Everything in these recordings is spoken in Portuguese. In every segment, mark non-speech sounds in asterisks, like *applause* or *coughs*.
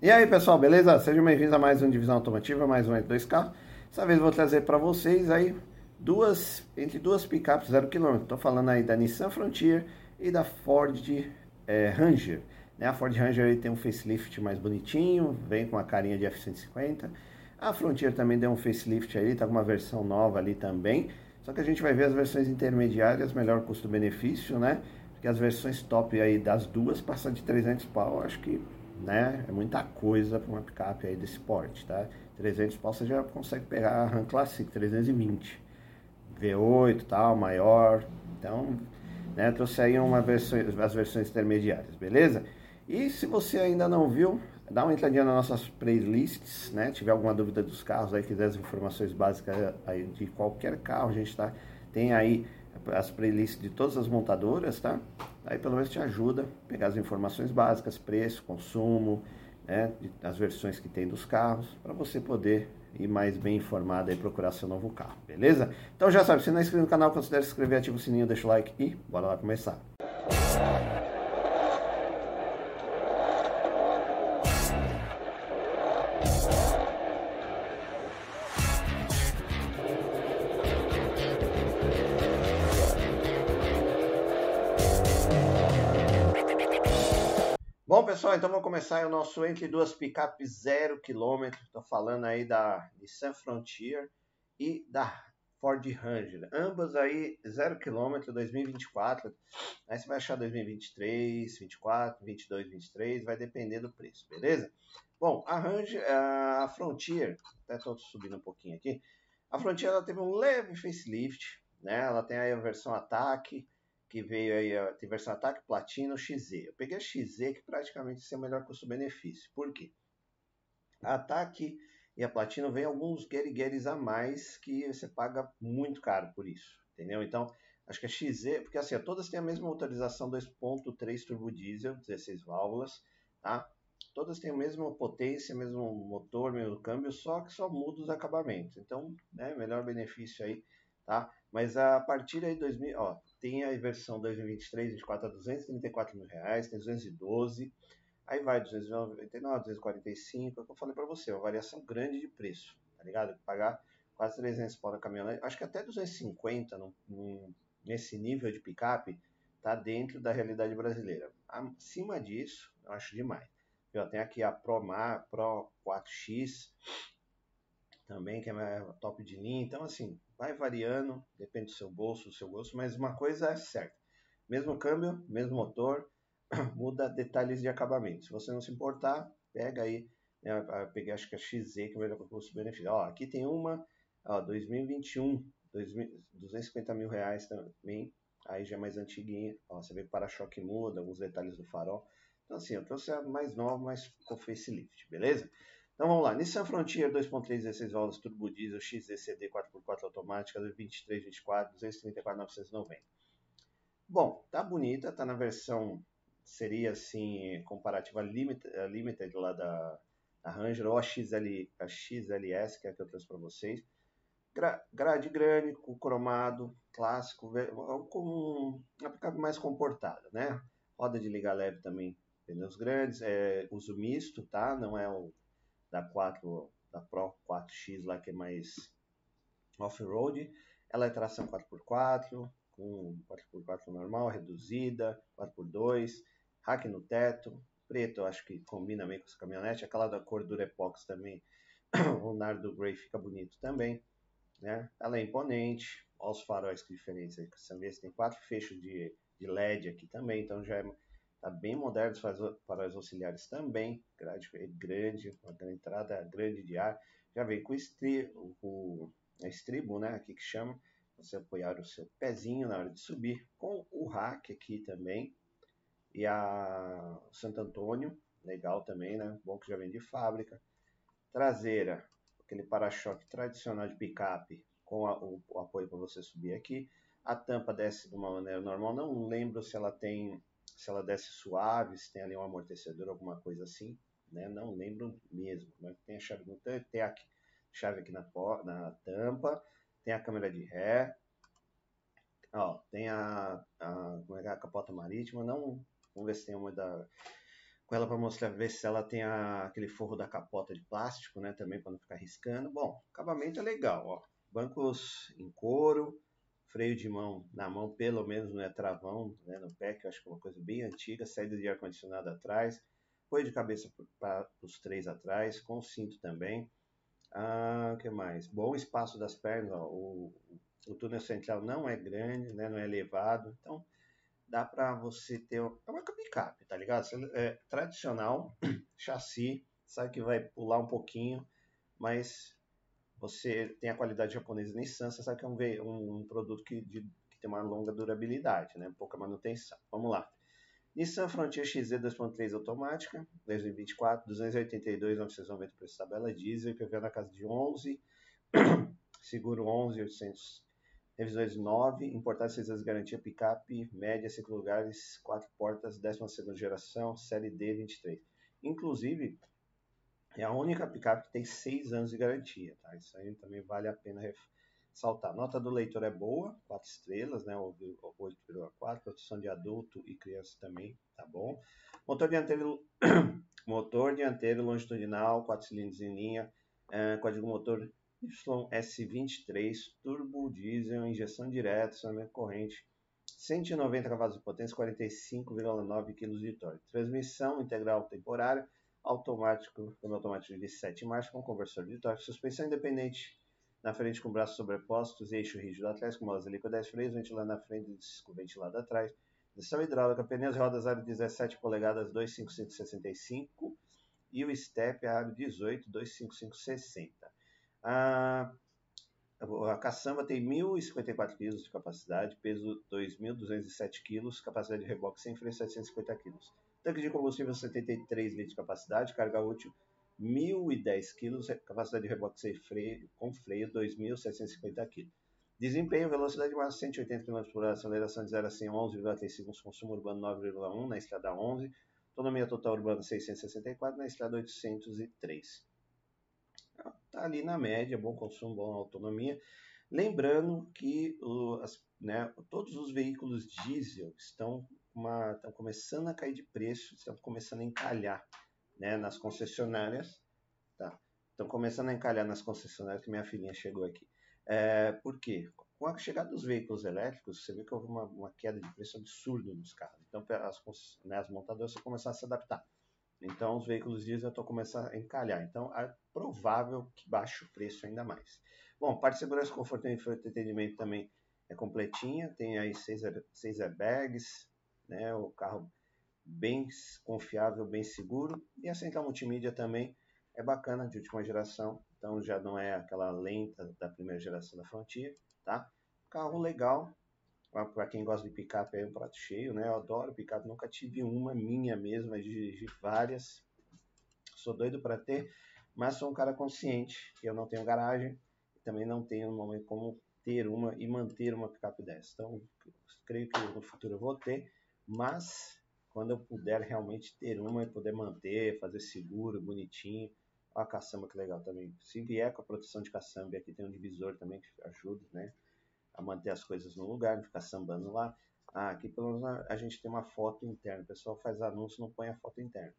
E aí pessoal, beleza? Sejam bem-vindos a mais um Divisão Automotiva, mais um R2 Dessa vez vou trazer para vocês aí duas, entre duas picapes 0 km. Estou falando aí da Nissan Frontier e da Ford é, Ranger. Né? A Ford Ranger tem um facelift mais bonitinho, vem com a carinha de F-150. A Frontier também deu um facelift aí, tá com uma versão nova ali também. Só que a gente vai ver as versões intermediárias, melhor custo-benefício, né? Porque as versões top aí das duas passam de 300 pau, acho que né, é muita coisa para uma picape aí desse porte, tá? 300 pau você já consegue pegar a Ram Classic 320. V8 tal, maior. Então, né, trouxe aí uma versão, as versões intermediárias, beleza? E se você ainda não viu, dá uma entradinha nas nossas playlists, né? Tiver alguma dúvida dos carros aí, quiser as informações básicas aí de qualquer carro, a gente tá, tem aí as playlists de todas as montadoras, tá? Aí pelo menos te ajuda a pegar as informações básicas, preço, consumo, né? As versões que tem dos carros, para você poder ir mais bem informado e procurar seu novo carro, beleza? Então já sabe, se não é inscrito no canal, considere se inscrever, ativa o sininho, deixa o like e bora lá começar. Bom, começar o nosso entre duas picapes 0 km. Estou falando aí da Nissan Frontier e da Ford Ranger. Ambas aí 0 km 2024. Aí você vai achar 2023, 24, 22, 23, vai depender do preço, beleza? Bom, a Ranger, a Frontier, até estou subindo um pouquinho aqui. A Frontier ela teve um leve facelift, né? Ela tem aí a versão ataque que veio aí, tem versão ataque, platino, XZ. Eu peguei a XZ, que praticamente é o melhor custo-benefício. Por quê? A ataque e a platino vem alguns guerigueres a mais que você paga muito caro por isso, entendeu? Então, acho que a XZ, porque assim, todas têm a mesma motorização 2.3 turbo diesel, 16 válvulas, tá? Todas têm a mesma potência, mesmo motor, mesmo câmbio, só que só muda os acabamentos. Então, né, melhor benefício aí, tá? Mas a partir aí de 2000, ó, tem a versão 2023, 24 a 234 mil reais, tem 212, aí vai 299, 245, é o que eu falei para você, uma variação grande de preço, tá ligado? Pagar quase 300 pau na caminhonete, acho que até 250 no, no, nesse nível de picape tá dentro da realidade brasileira. Acima disso, eu acho demais. Eu tenho aqui a Pro, Mar, Pro 4X, também, que é top de linha. Então, assim, vai variando, depende do seu bolso, do seu gosto, mas uma coisa é certa. Mesmo câmbio, mesmo motor, *clears throat* muda detalhes de acabamento. Se você não se importar, pega aí, né, peguei acho que a XZ, que o melhor custo-benefício. Ó, aqui tem uma, ó, 2021, 250 mil reais também, aí já é mais antiguinha, ó, você vê que o para-choque muda, alguns detalhes do farol. Então assim, eu trouxe a mais nova, mas com facelift, beleza? Então vamos lá, Nissan Frontier 2.3 16 válvulas turbo diesel XZCD 4x4 automática 23 24 234 990. Bom, tá bonita, tá na versão seria assim comparativa limited, limited lá da, da Ranger ou a, XL, a XLS que é a que eu trouxe para vocês. Gra, grade grande, cromado, clássico, com uma pickup mais comportada, né? Roda de liga leve também, pneus grandes, é uso misto, tá? Não é o da 4, da Pro 4X lá que é mais off-road. Ela é tração 4x4, com 4x4 normal, reduzida, 4x2, rack no teto, preto, acho que combina bem com essa caminhonete. Aquela da cor do Epox também, *clears throat* o Nardo Grey fica bonito também. Né? Ela é imponente, olha os faróis que diferentes aí. Você vê, tem quatro fechos de, de LED aqui também, então já é Tá bem moderno para os auxiliares também. Grade é grande, uma entrada grande de ar. Já vem com estribo, o estribo, né? Aqui que chama. Você apoiar o seu pezinho na hora de subir. Com o rack aqui também. E a Santo Antônio, legal também, né? Bom que já vem de fábrica. Traseira, aquele para-choque tradicional de picape com a, o, o apoio para você subir aqui. A tampa desce de uma maneira normal. Não lembro se ela tem se ela desce suave, se tem ali um amortecedor, alguma coisa assim, né? Não lembro mesmo. Mas tem a chave no tem a chave aqui na, na tampa, tem a câmera de ré, ó, tem a, a, como é, é a capota marítima, não, vamos ver se tem uma da, com ela para mostrar, ver se ela tem a, aquele forro da capota de plástico, né? Também para não ficar riscando. Bom, acabamento é legal, ó. Bancos em couro, freio de mão na mão, pelo menos não é travão, né? No pé, que eu acho que é uma coisa bem antiga, saída de ar-condicionado atrás, apoio de cabeça para os três atrás, com cinto também. Ah, que mais? Bom espaço das pernas, ó. O, o túnel central não é grande, né? Não é elevado, então dá para você ter é uma picape, tá ligado? É tradicional, *clears throat* chassi, sabe que vai pular um pouquinho, mas você tem a qualidade japonesa Nissan, você sabe que é um, um produto que, de, que, tem uma longa durabilidade, né? pouca manutenção. Vamos lá. Nissan Frontier XZ 2.3 automática, 2024, 282.990 preço tabela diesel, IPV na casa de 11, *coughs* seguro 11.800 Revisões 9, importados 6 anos de garantia, picape, média, 5 lugares, 4 portas, 12 geração, série D 23. Inclusive, é a única picape que tem 6 anos de garantia, tá? Isso aí também vale a pena ressaltar. Nota do leitor é boa, 4 estrelas, né? 8,4, proteção de adulto e criança também, tá bom? Motor dianteiro, *coughs* motor dianteiro longitudinal, 4 cilindros em linha, é, código motor YS23 turbo diesel, injeção direta, acionamento corrente, 190 cavalos de potência, 45,9 kg de torque. Transmissão integral temporária, automático, com automático de 7 marchas com conversor de torque, suspensão independente na frente com braços sobrepostos, eixo rígido atrás com molas helico 10 freios, ventilador na frente com ventilado atrás, direção hidráulica, pneus rodas aro 17 polegadas 25565 e o step aro 18 25560. A, a caçamba tem 1.054 kg de capacidade, peso 2.207 kg, capacidade de reboque sem freio 750 kg. Tanque de combustível 73 litros de capacidade, carga útil 1.010 kg, capacidade de reboque sem freio, com freio 2.750 kg. Desempenho, velocidade máxima 180 km por hora, aceleração de 0 a 100 11,3 segundos, consumo urbano 9,1 na estrada 11, autonomia total urbana 664 na estrada 803 está ali na média, bom consumo, boa autonomia. Lembrando que o, as, né, todos os veículos diesel estão, uma, estão começando a cair de preço, estão começando a encalhar né, nas concessionárias. Tá? Estão começando a encalhar nas concessionárias, que minha filhinha chegou aqui. É, por quê? Com a chegada dos veículos elétricos, você vê que houve uma, uma queda de preço absurda nos carros. Então, as, né, as montadoras começaram a se adaptar. Então, os veículos diesel estão começando a encalhar. Então, é provável que baixe o preço ainda mais. Bom, parte de segurança, conforto e entretenimento também é completinha. Tem aí seis, seis airbags, né? O carro bem confiável, bem seguro. E a central multimídia também é bacana, de última geração. Então, já não é aquela lenta da primeira geração da Frontier, tá? Carro legal, para quem gosta de picape é um prato cheio, né? Eu adoro picape, nunca tive uma minha mesmo, mas dirigi várias. Sou doido para ter, mas sou um cara consciente eu não tenho garagem também não tenho momento como ter uma e manter uma picape dessa. Então, creio que no futuro eu vou ter, mas quando eu puder realmente ter uma e poder manter, fazer seguro, bonitinho, a caçamba que legal também. Se vier com a proteção de caçamba, aqui tem um divisor também que ajuda, né? a manter as coisas no lugar, não ficar sambando lá. Ah, aqui pelo menos a, gente tem uma foto interna. O pessoal faz anúncio não põe a foto interna.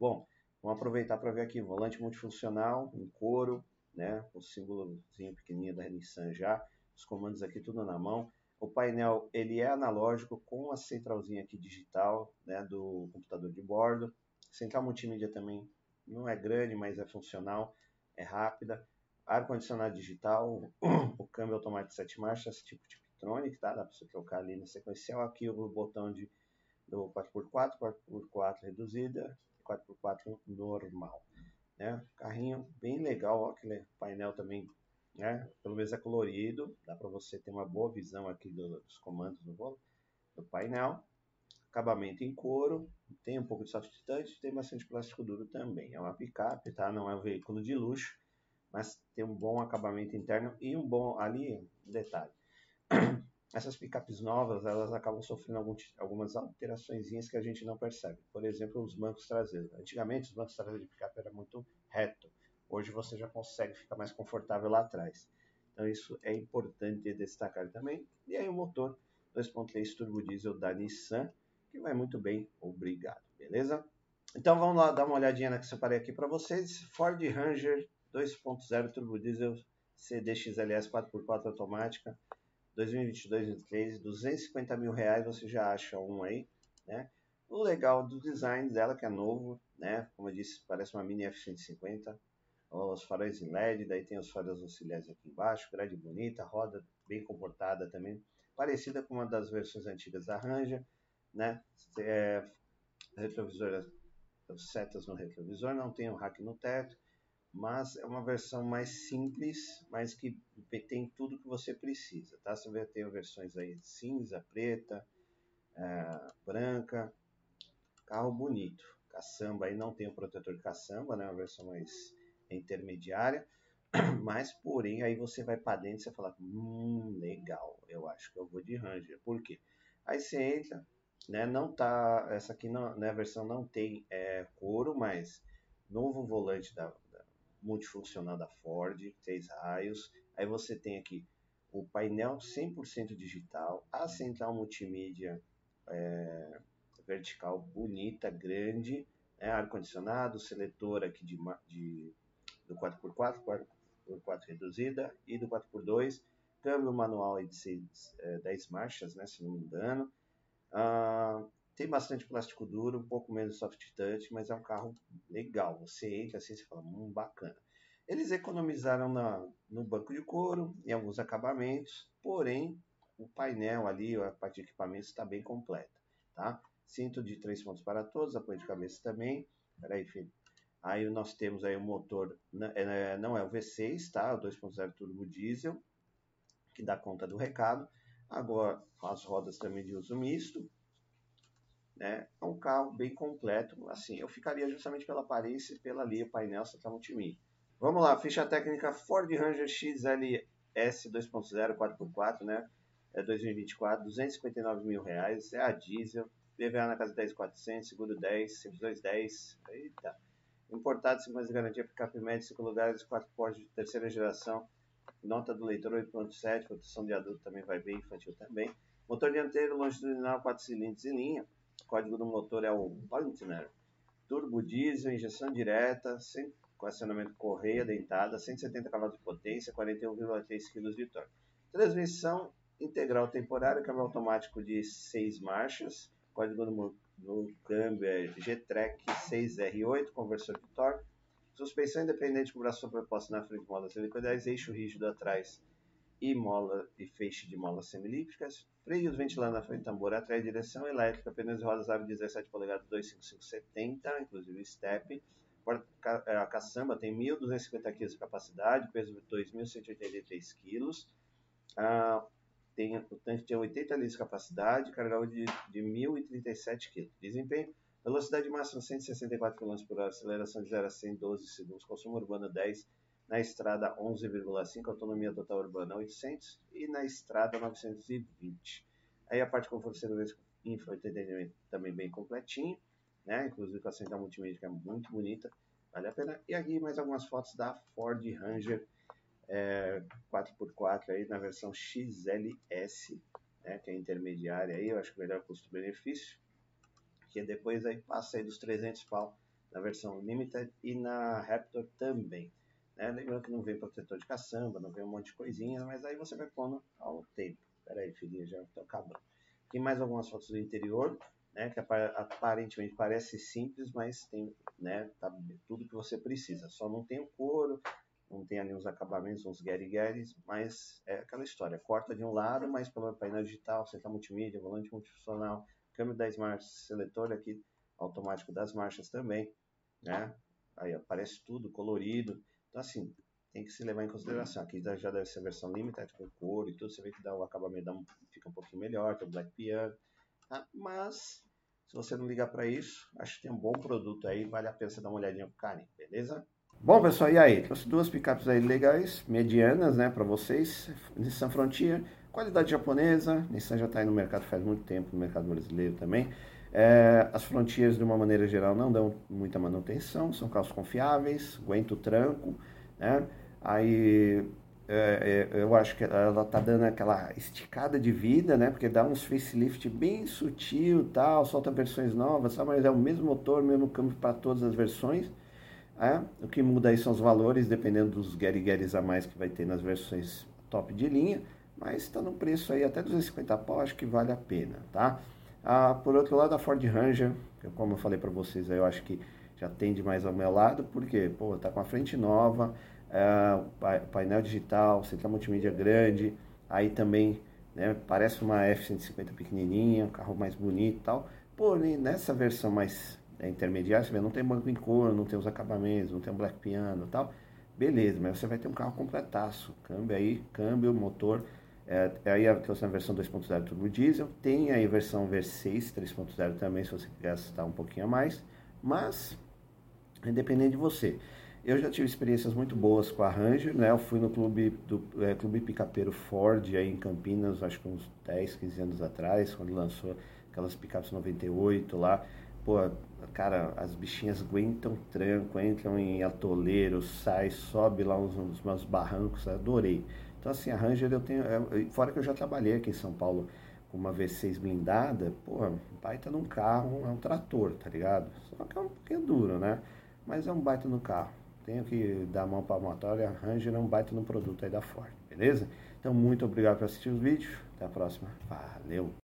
Bom, vamos aproveitar para ver aqui. Volante multifuncional, em couro, né? O símbolozinho pequenininho da Nissan já. Os comandos aqui tudo na mão. O painel ele é analógico com a centralzinha aqui digital, né? Do computador de bordo. Central multimídia também não é grande, mas é funcional, é rápida ar-condicionado digital, *clears throat* o câmbio automático de 7 marchas, tipo Tiptronic, tá? Dá para você trocar ali na sequencial. Aqui o botão de, do 4x4, 4x4 reduzida, 4x4 normal. Né? Carrinho bem legal, ó, aquele painel também, né? Pelo menos é colorido, dá para você ter uma boa visão aqui do, dos comandos do, do painel. Acabamento em couro, tem um pouco de soft touch, tem bastante plástico duro também. É uma picape, tá? Não é um veículo de luxo mas tem um bom acabamento interno e um bom ali, detalhe. *clears throat* Essas picapes novas, elas acabam sofrendo algumas alterações que a gente não percebe. Por exemplo, os bancos traseiros. Antigamente, os bancos traseiros de picape eram muito reto. Hoje você já consegue ficar mais confortável lá atrás. Então isso é importante destacar também. E aí o motor 2.3 turbo diesel da Nissan, que vai muito bem, obrigado, beleza? Então vamos lá dar uma olhadinha na que separei aqui para vocês. Ford Ranger 2.0 Turbo Diesel CDXLS 4x4 automática 2022-2023, 250 mil reais você já acha um aí, né? O legal do design dela que é novo, né? Como eu disse, parece uma Mini F-150. Os faróis em LED, daí tem os faróis auxiliares aqui embaixo, grade bonita, roda bem comportada também, parecida com uma das versões antigas da Ranger, né? É, retrovisor, setas no retrovisor, não tem um rack no teto, mas é uma versão mais simples, mas que tem tudo que você precisa, tá? Você vai ter versões aí cinza, preta, é, branca, carro bonito. Caçamba aí não tem o protetor de caçamba, né? Uma versão mais intermediária, *clears throat* mas porém aí você vai para dentro e você fala, hum, legal, eu acho que eu vou de Ranger. Por quê? Aí você entra, né? Não tá, essa aqui não, né? A versão não tem é, couro, mas novo volante da, multifuncional da Ford, três raios. Aí você tem aqui o painel 100% digital, a central multimídia é, vertical bonita, grande, né, ar-condicionado, seletor aqui de, de, do 4x4, 4x4 reduzida e do 4x2, câmbio manual de 6, é, 10 marchas, né, se não me engano. Ah, tem bastante plástico duro, um pouco menos soft touch, mas é um carro legal. Você entra assim e fala, hum, bacana. Eles economizaram na, no banco de couro, em alguns acabamentos, porém o painel ali, a parte de equipamentos está bem completa, tá? Cinto de três pontos para todos, apoio de cabeça também. Peraí, filho. Aí nós temos aí o motor, é, não é o V6, tá? O 2.0 turbo diesel, que dá conta do recado. Agora, as rodas também de uso misto, né? É um carro bem completo. Assim, eu ficaria justamente pela aparência e pela o painel central multimídia. Vamos lá, ficha técnica Ford Ranger XLS 2.0 4x4, né? É 2024, 259 mil reais, é a diesel, PVA na casa 10.400, seguro 10, servidores 10, eita. Importado, 5 anos de garantia, picape médio, 5 lugares, 4 portas de terceira geração, nota do leitor 8.7, proteção de adulto também vai bem, infantil também. Motor dianteiro longitudinal 4 cilindros em linha, código do motor é o Bantner. Turbo diesel, injeção direta, sem, com acionamento correia dentada, 170 cavalos de potência, 41,3 kg de torque. Transmissão integral temporária, câmbio automático de 6 marchas, código do, do câmbio é G-Trek 6R8, conversor de torque. Suspensão independente com braço sobreposto na frente, molas helicoidais, eixo rígido atrás e mola e feixe de molas semilípticas, freios ventilando na frente, tambor atrás, direção elétrica, pneus e rodas aro 17 polegadas 25570, inclusive step. É, a caçamba tem 1.250 kg de capacidade, peso de 2.183 kg. Tem, o tanque tem 80 litros de capacidade, carga de, de 1.037 kg. Desempenho, velocidade máxima 164 km por hora, aceleração de 0 a 100 12 segundos, consumo urbano 10 na estrada 11,5, autonomia total urbana 800 e na estrada 920. Aí a parte conforto serviço infra entretenimento também bem completinho, né? Inclusive com a central multimídia que é muito bonita, vale a pena. E aqui mais algumas fotos da Ford Ranger é, 4x4 aí na versão XLS, né? Que é intermediária aí, eu acho que melhor custo-benefício, que depois aí passa aí dos 300 pau na versão Limited e na Raptor também. Né? Lembrando que não vem protetor de caçamba, não vem um monte de coisinha, mas aí você vai pondo ao tempo. Pera aí, filhinha, já estou acabando. Aqui mais algumas fotos do interior, né? Que aparentemente parece simples, mas tem né, tá tudo que você precisa. Só não tem o couro, não tem ali uns acabamentos, uns gueri-gueris, mas é aquela história. Corta de um lado, mas pelo painel digital, central multimídia, volante multifuncional, câmbio 10 marchas, seletor aqui automático das marchas também, né? Aí aparece tudo colorido. Então, assim, tem que se levar em consideração. Aqui já deve ser a versão limited com cor e tudo. Você vê que dá, o acabamento dá um, fica um pouquinho melhor, tem o Black Piano. Tá? Mas, se você não ligar para isso, acho que tem um bom produto aí. Vale a pena você dar uma olhadinha com carinho, beleza? Bom, pessoal, e aí? Trouxe duas picapes aí legais, medianas, né, para vocês. Nissan Frontier, qualidade japonesa. Nissan já está aí no mercado faz muito tempo, no mercado brasileiro também. É, as Frontiers, de uma maneira geral, não dão muita manutenção, são carros confiáveis, aguentam o tranco, né? Aí é, é, eu acho que ela tá dando aquela esticada de vida, né? Porque dá uns facelift bem sutil tal, solta versões novas, sabe? mas é o mesmo motor, mesmo câmbio para todas as versões. É? O que muda aí são os valores, dependendo dos Gary a mais que vai ter nas versões top de linha, mas está no preço aí até 250 pau, acho que vale a pena, tá? Ah, por outro lado, a Ford Ranger, que como eu falei para vocês, aí, eu acho que já tende mais ao meu lado, porque, pô, tá com a frente nova, é, painel digital, central multimídia grande, aí também, né, parece uma F-150 pequenininha, um carro mais bonito e tal, porém, nessa versão mais é, intermediária, você vê, não tem banco em cor, não tem os acabamentos, não tem um black piano e tal, beleza, mas você vai ter um carro completaço, câmbio aí, câmbio, motor, é, aí eu trouxe a versão 2.0 turbo diesel, tem aí a versão V6 3.0 também, se você gastar um pouquinho a mais, mas independente de você. Eu já tive experiências muito boas com a Ranger, né? Eu fui no clube do é, clube picapeiro Ford aí em Campinas, acho que uns 10, 15 anos atrás, quando lançou aquelas picapes 98 lá. Pô, cara, as bichinhas aguentam tranco, entram em atoleiro, sai, sobe lá uns, uns meus barrancos, adorei. Então, assim, a Ranger eu tenho. É, fora que eu já trabalhei aqui em São Paulo com uma V6 blindada, pô, baita num carro, é um trator, tá ligado? Só que é um pouquinho duro, né? Mas é um baita no carro. Tenho que dar a mão para a motor, a Ranger é um baita no produto aí da Ford, beleza? Então, muito obrigado por assistir os vídeos. Até a próxima. Valeu!